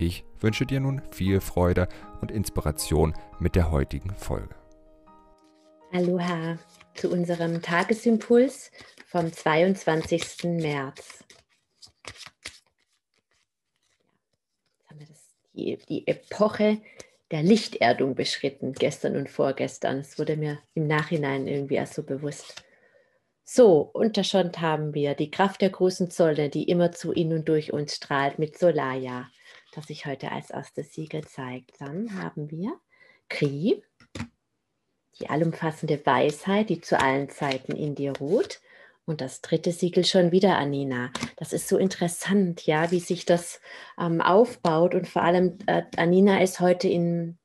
Ich wünsche dir nun viel Freude und Inspiration mit der heutigen Folge. Aloha zu unserem Tagesimpuls vom 22. März. Die, Epoche der Lichterdung beschritten, gestern und vorgestern. Es wurde mir im Nachhinein irgendwie erst so bewusst. So, unterschont haben wir die Kraft der großen Sonne, die immer zu in und durch uns strahlt mit Solarja, das sich heute als erstes Siegel zeigt. Dann haben wir Kri, die allumfassende Weisheit, die zu allen Zeiten in dir ruht. Und das dritte Siegel schon wieder, Anina. Das ist so interessant, ja, wie sich das ähm, aufbaut. Und vor allem, äh, Anina ist heute in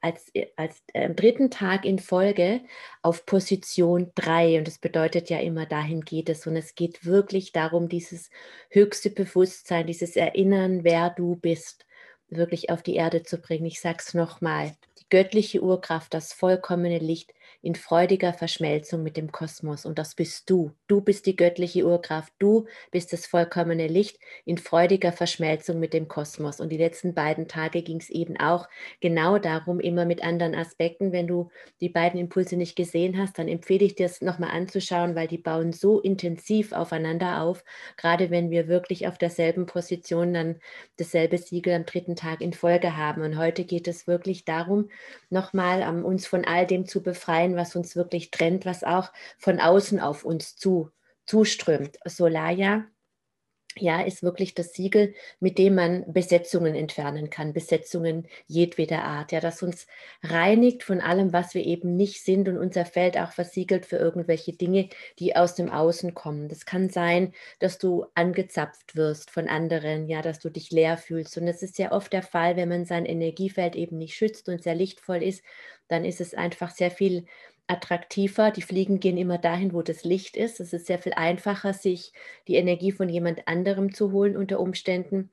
als, als äh, dritten Tag in Folge auf Position 3. Und das bedeutet ja immer, dahin geht es. Und es geht wirklich darum, dieses höchste Bewusstsein, dieses Erinnern, wer du bist, wirklich auf die Erde zu bringen. Ich sage es nochmal, die göttliche Urkraft, das vollkommene Licht in freudiger Verschmelzung mit dem Kosmos. Und das bist du. Du bist die göttliche Urkraft. Du bist das vollkommene Licht in freudiger Verschmelzung mit dem Kosmos. Und die letzten beiden Tage ging es eben auch genau darum, immer mit anderen Aspekten. Wenn du die beiden Impulse nicht gesehen hast, dann empfehle ich dir es nochmal anzuschauen, weil die bauen so intensiv aufeinander auf. Gerade wenn wir wirklich auf derselben Position dann dasselbe Siegel am dritten Tag in Folge haben. Und heute geht es wirklich darum, nochmal um, uns von all dem zu befreien, sein, was uns wirklich trennt, was auch von außen auf uns zu, zuströmt. Solaya ja, ist wirklich das Siegel, mit dem man Besetzungen entfernen kann, Besetzungen jedweder Art, ja, das uns reinigt von allem, was wir eben nicht sind und unser Feld auch versiegelt für irgendwelche Dinge, die aus dem Außen kommen. Das kann sein, dass du angezapft wirst von anderen, ja, dass du dich leer fühlst. Und das ist ja oft der Fall, wenn man sein Energiefeld eben nicht schützt und sehr lichtvoll ist, dann ist es einfach sehr viel attraktiver. Die Fliegen gehen immer dahin, wo das Licht ist. Es ist sehr viel einfacher, sich die Energie von jemand anderem zu holen unter Umständen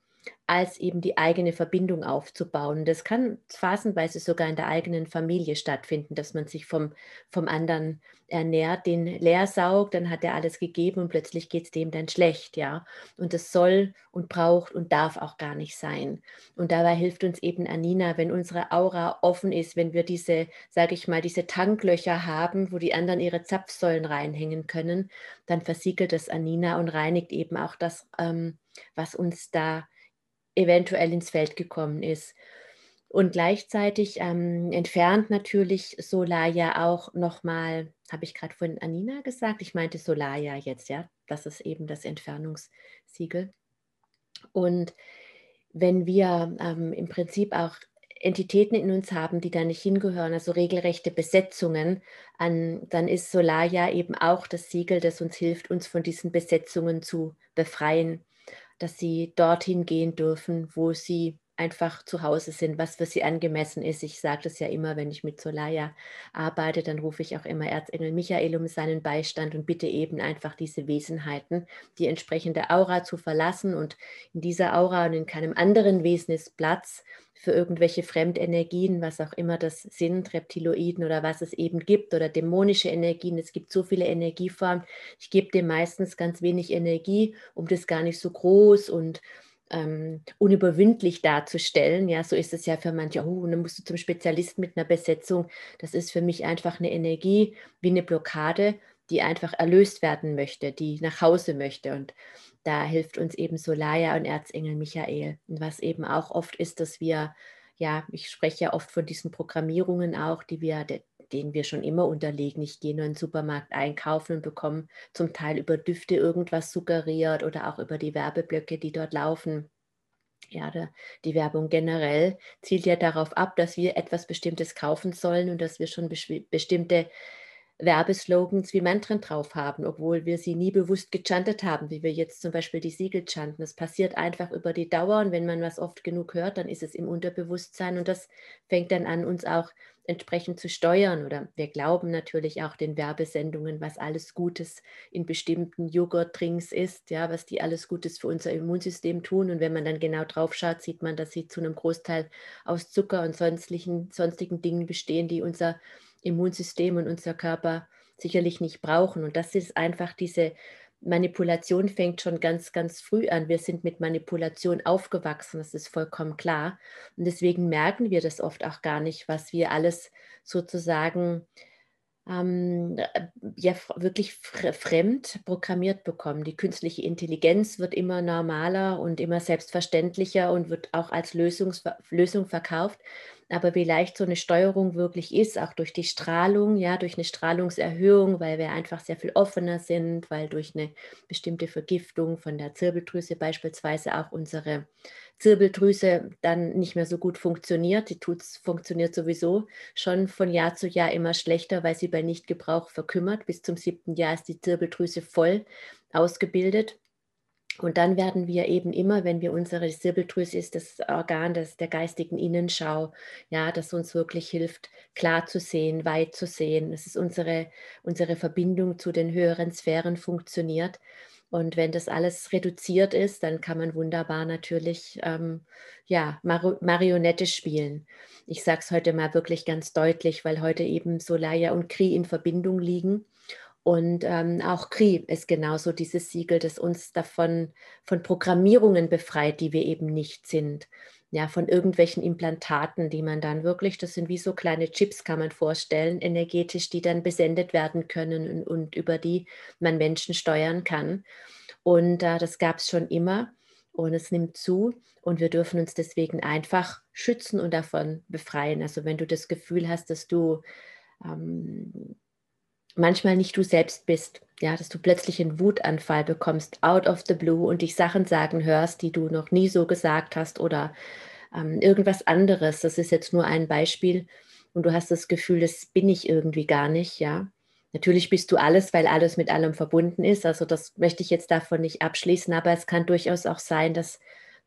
als eben die eigene Verbindung aufzubauen. Das kann phasenweise sogar in der eigenen Familie stattfinden, dass man sich vom, vom anderen ernährt, den leer saugt, dann hat er alles gegeben und plötzlich geht es dem dann schlecht, ja. Und das soll und braucht und darf auch gar nicht sein. Und dabei hilft uns eben Anina, wenn unsere Aura offen ist, wenn wir diese, sage ich mal, diese Tanklöcher haben, wo die anderen ihre Zapfsäulen reinhängen können, dann versiegelt das Anina und reinigt eben auch das, ähm, was uns da eventuell ins Feld gekommen ist. Und gleichzeitig ähm, entfernt natürlich Solar ja auch nochmal, habe ich gerade von Anina gesagt, ich meinte Solar ja jetzt, ja, das ist eben das Entfernungssiegel. Und wenn wir ähm, im Prinzip auch Entitäten in uns haben, die da nicht hingehören, also regelrechte Besetzungen, an, dann ist Solar ja eben auch das Siegel, das uns hilft, uns von diesen Besetzungen zu befreien dass sie dorthin gehen dürfen, wo sie einfach zu Hause sind, was für sie angemessen ist. Ich sage das ja immer, wenn ich mit Solaya arbeite, dann rufe ich auch immer Erzengel Michael um seinen Beistand und bitte eben einfach diese Wesenheiten, die entsprechende Aura zu verlassen und in dieser Aura und in keinem anderen Wesen ist Platz für irgendwelche Fremdenergien, was auch immer das sind, Reptiloiden oder was es eben gibt oder dämonische Energien. Es gibt so viele Energieformen. Ich gebe dem meistens ganz wenig Energie, um das gar nicht so groß und ähm, unüberwindlich darzustellen. Ja, so ist es ja für manche, oh, dann musst du zum Spezialisten mit einer Besetzung. Das ist für mich einfach eine Energie wie eine Blockade, die einfach erlöst werden möchte, die nach Hause möchte. Und da hilft uns eben Solaya und Erzengel Michael. Und was eben auch oft ist, dass wir, ja, ich spreche ja oft von diesen Programmierungen auch, die wir, denen wir schon immer unterlegen. Ich gehe nur in den Supermarkt einkaufen und bekomme zum Teil über Düfte irgendwas suggeriert oder auch über die Werbeblöcke, die dort laufen. Ja, die Werbung generell zielt ja darauf ab, dass wir etwas Bestimmtes kaufen sollen und dass wir schon bestimmte Werbeslogans wie Mantren drauf haben, obwohl wir sie nie bewusst gechantet haben, wie wir jetzt zum Beispiel die Siegel chanten. Das passiert einfach über die Dauer und wenn man was oft genug hört, dann ist es im Unterbewusstsein und das fängt dann an, uns auch entsprechend zu steuern. Oder wir glauben natürlich auch den Werbesendungen, was alles Gutes in bestimmten Joghurtdrinks ist, ja, was die alles Gutes für unser Immunsystem tun. Und wenn man dann genau drauf schaut, sieht man, dass sie zu einem Großteil aus Zucker und sonstigen, sonstigen Dingen bestehen, die unser und unser Körper sicherlich nicht brauchen. Und das ist einfach diese Manipulation fängt schon ganz, ganz früh an. Wir sind mit Manipulation aufgewachsen, das ist vollkommen klar. Und deswegen merken wir das oft auch gar nicht, was wir alles sozusagen ähm, ja wirklich fremd programmiert bekommen. Die künstliche Intelligenz wird immer normaler und immer selbstverständlicher und wird auch als Lösungs Lösung verkauft. Aber wie leicht so eine Steuerung wirklich ist, auch durch die Strahlung, ja, durch eine Strahlungserhöhung, weil wir einfach sehr viel offener sind, weil durch eine bestimmte Vergiftung von der Zirbeldrüse beispielsweise auch unsere Zirbeldrüse dann nicht mehr so gut funktioniert. Die tut's, funktioniert sowieso schon von Jahr zu Jahr immer schlechter, weil sie bei Nichtgebrauch verkümmert. Bis zum siebten Jahr ist die Zirbeldrüse voll ausgebildet. Und dann werden wir eben immer, wenn wir unsere Zirbeldrüse ist das Organ des, der geistigen Innenschau, ja, das uns wirklich hilft, klar zu sehen, weit zu sehen. Es ist unsere, unsere Verbindung zu den höheren Sphären funktioniert. Und wenn das alles reduziert ist, dann kann man wunderbar natürlich ähm, ja, Mar Marionette spielen. Ich sage es heute mal wirklich ganz deutlich, weil heute eben Solaya und Kri in Verbindung liegen. Und ähm, auch Kri ist genauso dieses Siegel, das uns davon von Programmierungen befreit, die wir eben nicht sind. Ja, von irgendwelchen Implantaten, die man dann wirklich, das sind wie so kleine Chips, kann man vorstellen, energetisch, die dann besendet werden können und, und über die man Menschen steuern kann. Und äh, das gab es schon immer und es nimmt zu und wir dürfen uns deswegen einfach schützen und davon befreien. Also wenn du das Gefühl hast, dass du ähm, manchmal nicht du selbst bist. Ja, dass du plötzlich einen Wutanfall bekommst, out of the blue und dich Sachen sagen hörst, die du noch nie so gesagt hast oder ähm, irgendwas anderes. Das ist jetzt nur ein Beispiel und du hast das Gefühl, das bin ich irgendwie gar nicht, ja. Natürlich bist du alles, weil alles mit allem verbunden ist. Also das möchte ich jetzt davon nicht abschließen, aber es kann durchaus auch sein, dass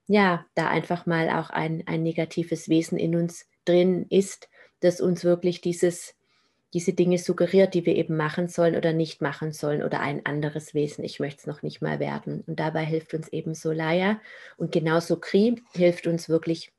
ja, da einfach mal auch ein, ein negatives Wesen in uns drin ist, das uns wirklich dieses diese Dinge suggeriert, die wir eben machen sollen oder nicht machen sollen oder ein anderes Wesen. Ich möchte es noch nicht mal werden. Und dabei hilft uns eben Solaya und genauso Kri hilft uns wirklich,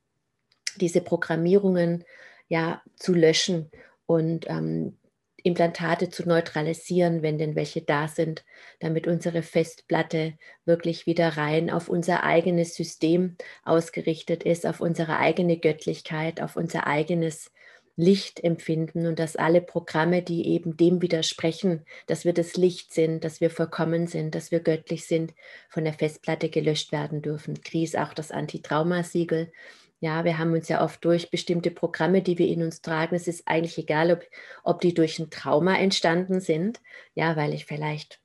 diese Programmierungen ja zu löschen und ähm, Implantate zu neutralisieren, wenn denn welche da sind, damit unsere Festplatte wirklich wieder rein auf unser eigenes System ausgerichtet ist, auf unsere eigene Göttlichkeit, auf unser eigenes Licht empfinden und dass alle Programme, die eben dem widersprechen, dass wir das Licht sind, dass wir vollkommen sind, dass wir göttlich sind, von der Festplatte gelöscht werden dürfen. Kri ist auch das Anti-Trauma-Siegel. Ja, wir haben uns ja oft durch bestimmte Programme, die wir in uns tragen, es ist eigentlich egal, ob, ob die durch ein Trauma entstanden sind, ja, weil ich vielleicht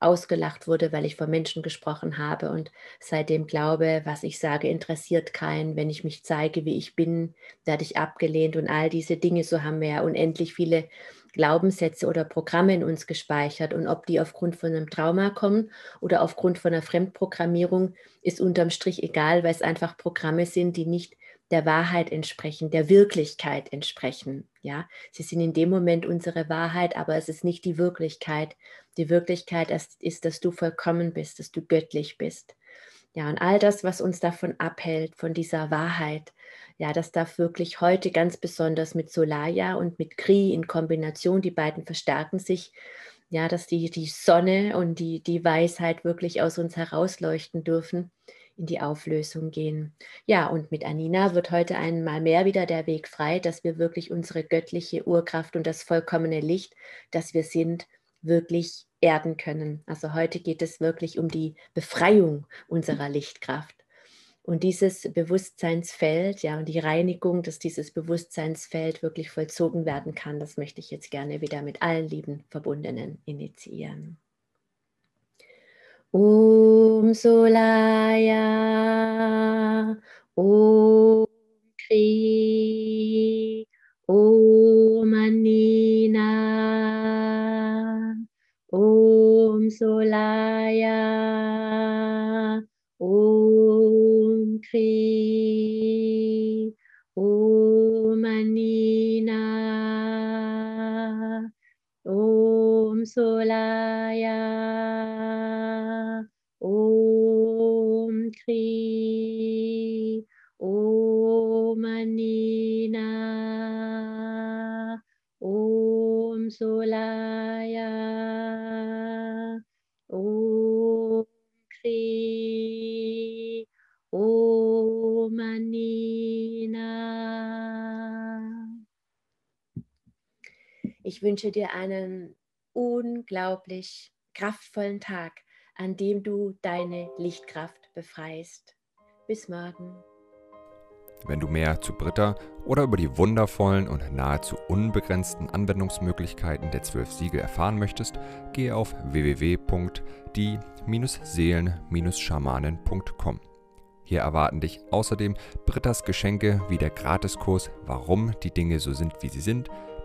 ausgelacht wurde, weil ich vor Menschen gesprochen habe und seitdem glaube, was ich sage, interessiert keinen. Wenn ich mich zeige, wie ich bin, werde ich abgelehnt und all diese Dinge. So haben wir ja unendlich viele Glaubenssätze oder Programme in uns gespeichert. Und ob die aufgrund von einem Trauma kommen oder aufgrund von einer Fremdprogrammierung, ist unterm Strich egal, weil es einfach Programme sind, die nicht der Wahrheit entsprechen, der Wirklichkeit entsprechen. Ja, sie sind in dem Moment unsere Wahrheit, aber es ist nicht die Wirklichkeit. Die Wirklichkeit ist, ist, dass du vollkommen bist, dass du göttlich bist. Ja, und all das, was uns davon abhält, von dieser Wahrheit, ja, das darf wirklich heute ganz besonders mit Solaya und mit Kri in Kombination, die beiden verstärken sich, ja, dass die, die Sonne und die, die Weisheit wirklich aus uns herausleuchten dürfen in die Auflösung gehen. Ja, und mit Anina wird heute einmal mehr wieder der Weg frei, dass wir wirklich unsere göttliche Urkraft und das vollkommene Licht, das wir sind, wirklich erden können. Also heute geht es wirklich um die Befreiung unserer Lichtkraft. Und dieses Bewusstseinsfeld, ja, und die Reinigung, dass dieses Bewusstseinsfeld wirklich vollzogen werden kann, das möchte ich jetzt gerne wieder mit allen lieben Verbundenen initiieren. Om Solaya, Om Kri, Om Anina. Solaya, Om Kri, Om Anina, Om Solaya, Ich wünsche dir einen unglaublich kraftvollen Tag, an dem du deine Lichtkraft befreist. Bis morgen. Wenn du mehr zu Britta oder über die wundervollen und nahezu unbegrenzten Anwendungsmöglichkeiten der zwölf Siegel erfahren möchtest, gehe auf www.die-seelen-schamanen.com. Hier erwarten dich außerdem Brittas Geschenke wie der Gratiskurs Warum die Dinge so sind, wie sie sind,